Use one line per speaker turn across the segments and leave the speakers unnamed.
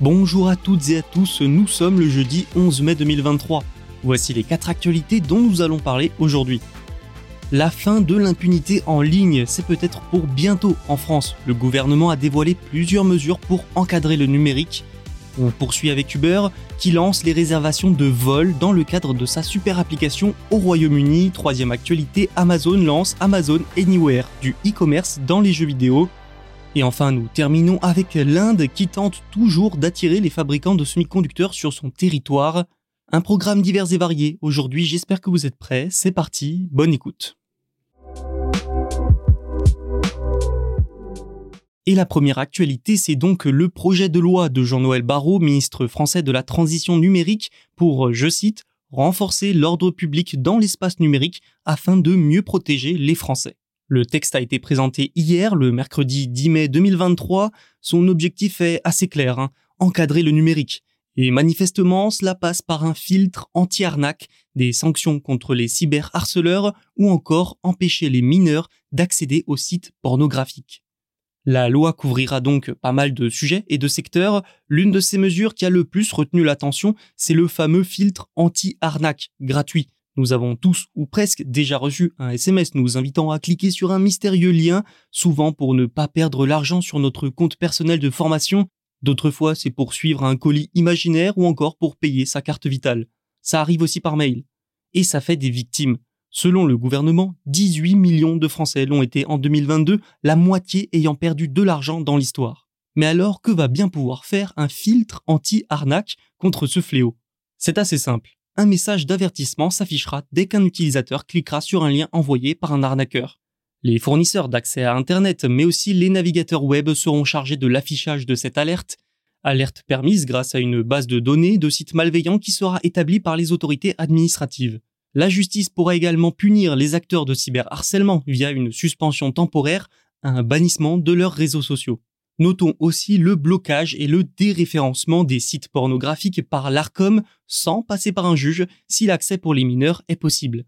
Bonjour à toutes et à tous, nous sommes le jeudi 11 mai 2023. Voici les 4 actualités dont nous allons parler aujourd'hui. La fin de l'impunité en ligne, c'est peut-être pour bientôt en France. Le gouvernement a dévoilé plusieurs mesures pour encadrer le numérique. On poursuit avec Uber qui lance les réservations de vol dans le cadre de sa super application au Royaume-Uni. Troisième actualité, Amazon lance Amazon Anywhere, du e-commerce dans les jeux vidéo. Et enfin, nous terminons avec l'Inde qui tente toujours d'attirer les fabricants de semi-conducteurs sur son territoire. Un programme divers et varié. Aujourd'hui, j'espère que vous êtes prêts. C'est parti, bonne écoute. Et la première actualité, c'est donc le projet de loi de Jean-Noël Barrot, ministre français de la Transition numérique, pour, je cite, renforcer l'ordre public dans l'espace numérique afin de mieux protéger les Français. Le texte a été présenté hier, le mercredi 10 mai 2023. Son objectif est assez clair, hein, encadrer le numérique. Et manifestement, cela passe par un filtre anti-arnaque, des sanctions contre les cyberharceleurs ou encore empêcher les mineurs d'accéder aux sites pornographiques. La loi couvrira donc pas mal de sujets et de secteurs. L'une de ces mesures qui a le plus retenu l'attention, c'est le fameux filtre anti-arnaque gratuit. Nous avons tous ou presque déjà reçu un SMS nous invitant à cliquer sur un mystérieux lien, souvent pour ne pas perdre l'argent sur notre compte personnel de formation. D'autres fois, c'est pour suivre un colis imaginaire ou encore pour payer sa carte vitale. Ça arrive aussi par mail. Et ça fait des victimes. Selon le gouvernement, 18 millions de Français l'ont été en 2022, la moitié ayant perdu de l'argent dans l'histoire. Mais alors, que va bien pouvoir faire un filtre anti-arnaque contre ce fléau? C'est assez simple. Un message d'avertissement s'affichera dès qu'un utilisateur cliquera sur un lien envoyé par un arnaqueur. Les fournisseurs d'accès à Internet, mais aussi les navigateurs web seront chargés de l'affichage de cette alerte. Alerte permise grâce à une base de données de sites malveillants qui sera établie par les autorités administratives. La justice pourra également punir les acteurs de cyberharcèlement via une suspension temporaire, un bannissement de leurs réseaux sociaux. Notons aussi le blocage et le déréférencement des sites pornographiques par l'ARCOM sans passer par un juge si l'accès pour les mineurs est possible.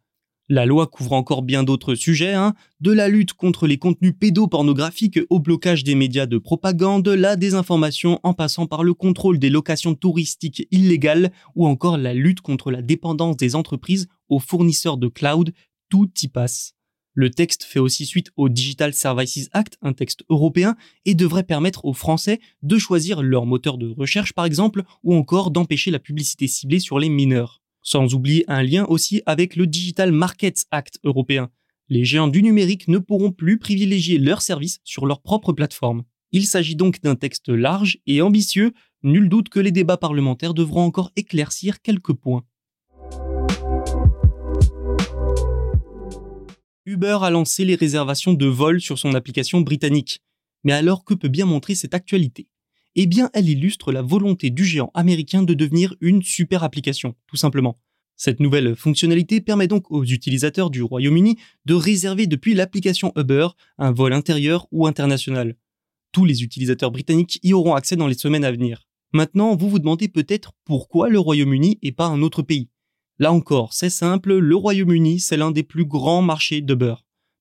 La loi couvre encore bien d'autres sujets, hein, de la lutte contre les contenus pédopornographiques au blocage des médias de propagande, la désinformation en passant par le contrôle des locations touristiques illégales ou encore la lutte contre la dépendance des entreprises aux fournisseurs de cloud, tout y passe. Le texte fait aussi suite au Digital Services Act, un texte européen, et devrait permettre aux Français de choisir leur moteur de recherche par exemple, ou encore d'empêcher la publicité ciblée sur les mineurs. Sans oublier un lien aussi avec le Digital Markets Act européen. Les géants du numérique ne pourront plus privilégier leurs services sur leur propre plateforme. Il s'agit donc d'un texte large et ambitieux, nul doute que les débats parlementaires devront encore éclaircir quelques points. Uber a lancé les réservations de vol sur son application britannique. Mais alors que peut bien montrer cette actualité? Eh bien elle illustre la volonté du géant américain de devenir une super application, tout simplement. Cette nouvelle fonctionnalité permet donc aux utilisateurs du Royaume-Uni de réserver depuis l'application Uber un vol intérieur ou international. Tous les utilisateurs britanniques y auront accès dans les semaines à venir. Maintenant, vous vous demandez peut-être pourquoi le Royaume-Uni et pas un autre pays. Là encore, c'est simple, le Royaume-Uni, c'est l'un des plus grands marchés d'Uber.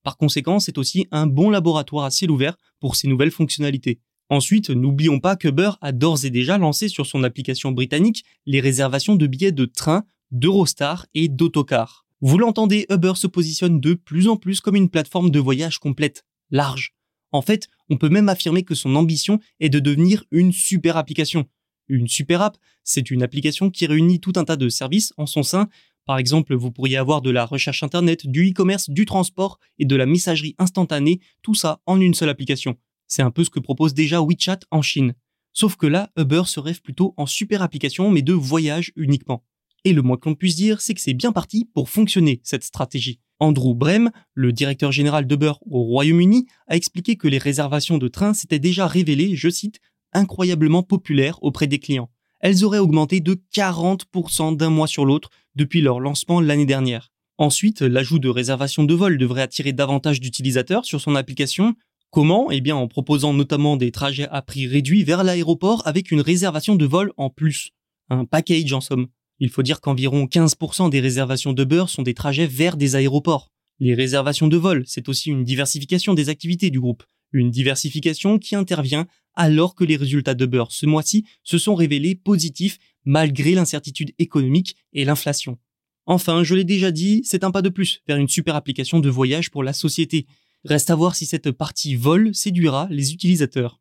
Par conséquent, c'est aussi un bon laboratoire à ciel ouvert pour ces nouvelles fonctionnalités. Ensuite, n'oublions pas que Uber a d'ores et déjà lancé sur son application britannique les réservations de billets de train, d'Eurostar et d'autocar. Vous l'entendez, Uber se positionne de plus en plus comme une plateforme de voyage complète, large. En fait, on peut même affirmer que son ambition est de devenir une super application. Une super app, c'est une application qui réunit tout un tas de services en son sein. Par exemple, vous pourriez avoir de la recherche Internet, du e-commerce, du transport et de la messagerie instantanée, tout ça en une seule application. C'est un peu ce que propose déjà WeChat en Chine. Sauf que là, Uber se rêve plutôt en super application, mais de voyage uniquement. Et le moins qu'on puisse dire, c'est que c'est bien parti pour fonctionner, cette stratégie. Andrew Brem, le directeur général d'Uber au Royaume-Uni, a expliqué que les réservations de trains s'étaient déjà révélées, je cite, incroyablement populaires auprès des clients. Elles auraient augmenté de 40% d'un mois sur l'autre depuis leur lancement l'année dernière. Ensuite, l'ajout de réservations de vol devrait attirer davantage d'utilisateurs sur son application. Comment? Eh bien en proposant notamment des trajets à prix réduit vers l'aéroport avec une réservation de vol en plus. Un package en somme. Il faut dire qu'environ 15% des réservations de beurre sont des trajets vers des aéroports. Les réservations de vol, c'est aussi une diversification des activités du groupe. Une diversification qui intervient alors que les résultats de beurre ce mois-ci se sont révélés positifs malgré l'incertitude économique et l'inflation. Enfin, je l'ai déjà dit, c'est un pas de plus vers une super application de voyage pour la société. Reste à voir si cette partie vol séduira les utilisateurs.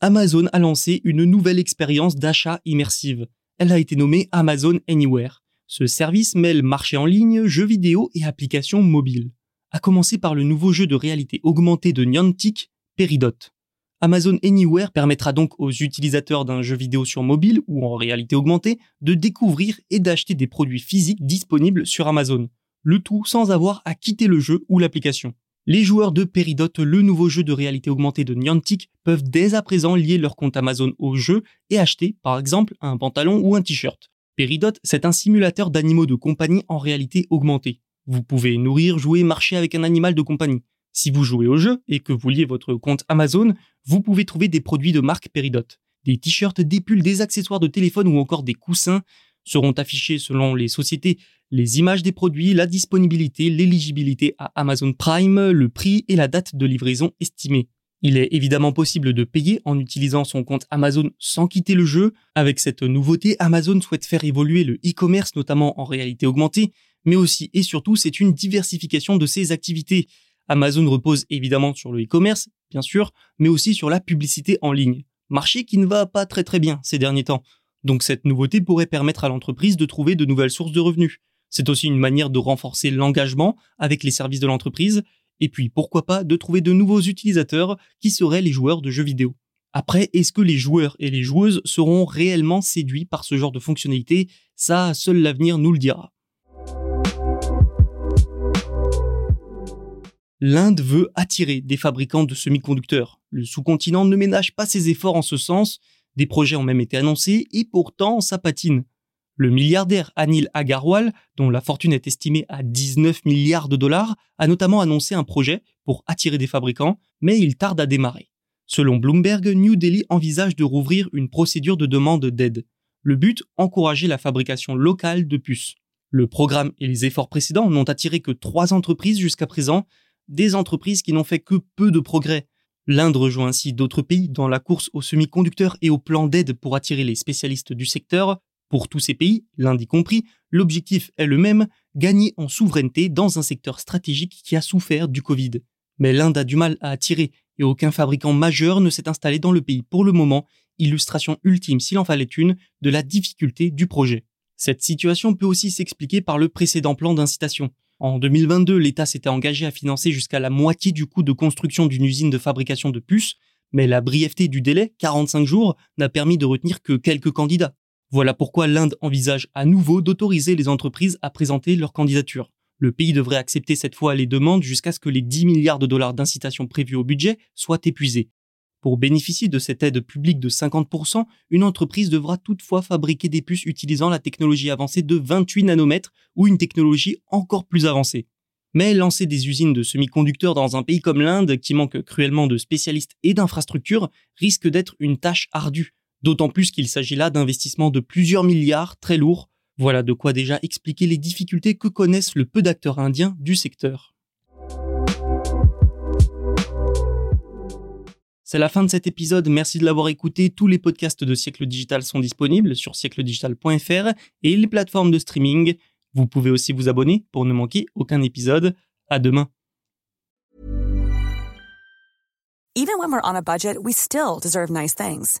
Amazon a lancé une nouvelle expérience d'achat immersive. Elle a été nommée Amazon Anywhere. Ce service mêle marché en ligne, jeux vidéo et applications mobiles. A commencer par le nouveau jeu de réalité augmentée de Niantic, Peridot. Amazon Anywhere permettra donc aux utilisateurs d'un jeu vidéo sur mobile ou en réalité augmentée de découvrir et d'acheter des produits physiques disponibles sur Amazon. Le tout sans avoir à quitter le jeu ou l'application. Les joueurs de Peridot, le nouveau jeu de réalité augmentée de Niantic, peuvent dès à présent lier leur compte Amazon au jeu et acheter, par exemple, un pantalon ou un t-shirt. Peridot, c'est un simulateur d'animaux de compagnie en réalité augmentée. Vous pouvez nourrir, jouer, marcher avec un animal de compagnie. Si vous jouez au jeu et que vous liez votre compte Amazon, vous pouvez trouver des produits de marque Peridot. Des t-shirts, des pulls, des accessoires de téléphone ou encore des coussins seront affichés selon les sociétés les images des produits, la disponibilité, l'éligibilité à Amazon Prime, le prix et la date de livraison estimée. Il est évidemment possible de payer en utilisant son compte Amazon sans quitter le jeu. Avec cette nouveauté, Amazon souhaite faire évoluer le e-commerce, notamment en réalité augmentée, mais aussi et surtout c'est une diversification de ses activités. Amazon repose évidemment sur le e-commerce, bien sûr, mais aussi sur la publicité en ligne. Marché qui ne va pas très très bien ces derniers temps. Donc cette nouveauté pourrait permettre à l'entreprise de trouver de nouvelles sources de revenus. C'est aussi une manière de renforcer l'engagement avec les services de l'entreprise, et puis pourquoi pas de trouver de nouveaux utilisateurs qui seraient les joueurs de jeux vidéo. Après, est-ce que les joueurs et les joueuses seront réellement séduits par ce genre de fonctionnalité? Ça, seul l'avenir nous le dira. L'Inde veut attirer des fabricants de semi-conducteurs. Le sous-continent ne ménage pas ses efforts en ce sens, des projets ont même été annoncés et pourtant ça patine. Le milliardaire Anil Agarwal, dont la fortune est estimée à 19 milliards de dollars, a notamment annoncé un projet pour attirer des fabricants, mais il tarde à démarrer. Selon Bloomberg, New Delhi envisage de rouvrir une procédure de demande d'aide. Le but, encourager la fabrication locale de puces. Le programme et les efforts précédents n'ont attiré que trois entreprises jusqu'à présent, des entreprises qui n'ont fait que peu de progrès. L'Inde rejoint ainsi d'autres pays dans la course aux semi-conducteurs et au plan d'aide pour attirer les spécialistes du secteur, pour tous ces pays, l'Inde y compris, l'objectif est le même, gagner en souveraineté dans un secteur stratégique qui a souffert du Covid. Mais l'Inde a du mal à attirer et aucun fabricant majeur ne s'est installé dans le pays pour le moment, illustration ultime s'il en fallait une de la difficulté du projet. Cette situation peut aussi s'expliquer par le précédent plan d'incitation. En 2022, l'État s'était engagé à financer jusqu'à la moitié du coût de construction d'une usine de fabrication de puces, mais la brièveté du délai, 45 jours, n'a permis de retenir que quelques candidats. Voilà pourquoi l'Inde envisage à nouveau d'autoriser les entreprises à présenter leur candidature. Le pays devrait accepter cette fois les demandes jusqu'à ce que les 10 milliards de dollars d'incitation prévus au budget soient épuisés. Pour bénéficier de cette aide publique de 50%, une entreprise devra toutefois fabriquer des puces utilisant la technologie avancée de 28 nanomètres ou une technologie encore plus avancée. Mais lancer des usines de semi-conducteurs dans un pays comme l'Inde, qui manque cruellement de spécialistes et d'infrastructures, risque d'être une tâche ardue. D'autant plus qu'il s'agit là d'investissements de plusieurs milliards très lourds. Voilà de quoi déjà expliquer les difficultés que connaissent le peu d'acteurs indiens du secteur. C'est la fin de cet épisode, merci de l'avoir écouté. Tous les podcasts de Siècle Digital sont disponibles sur siècledigital.fr et les plateformes de streaming. Vous pouvez aussi vous abonner pour ne manquer aucun épisode. À demain.
When we're on a budget, we still deserve nice things.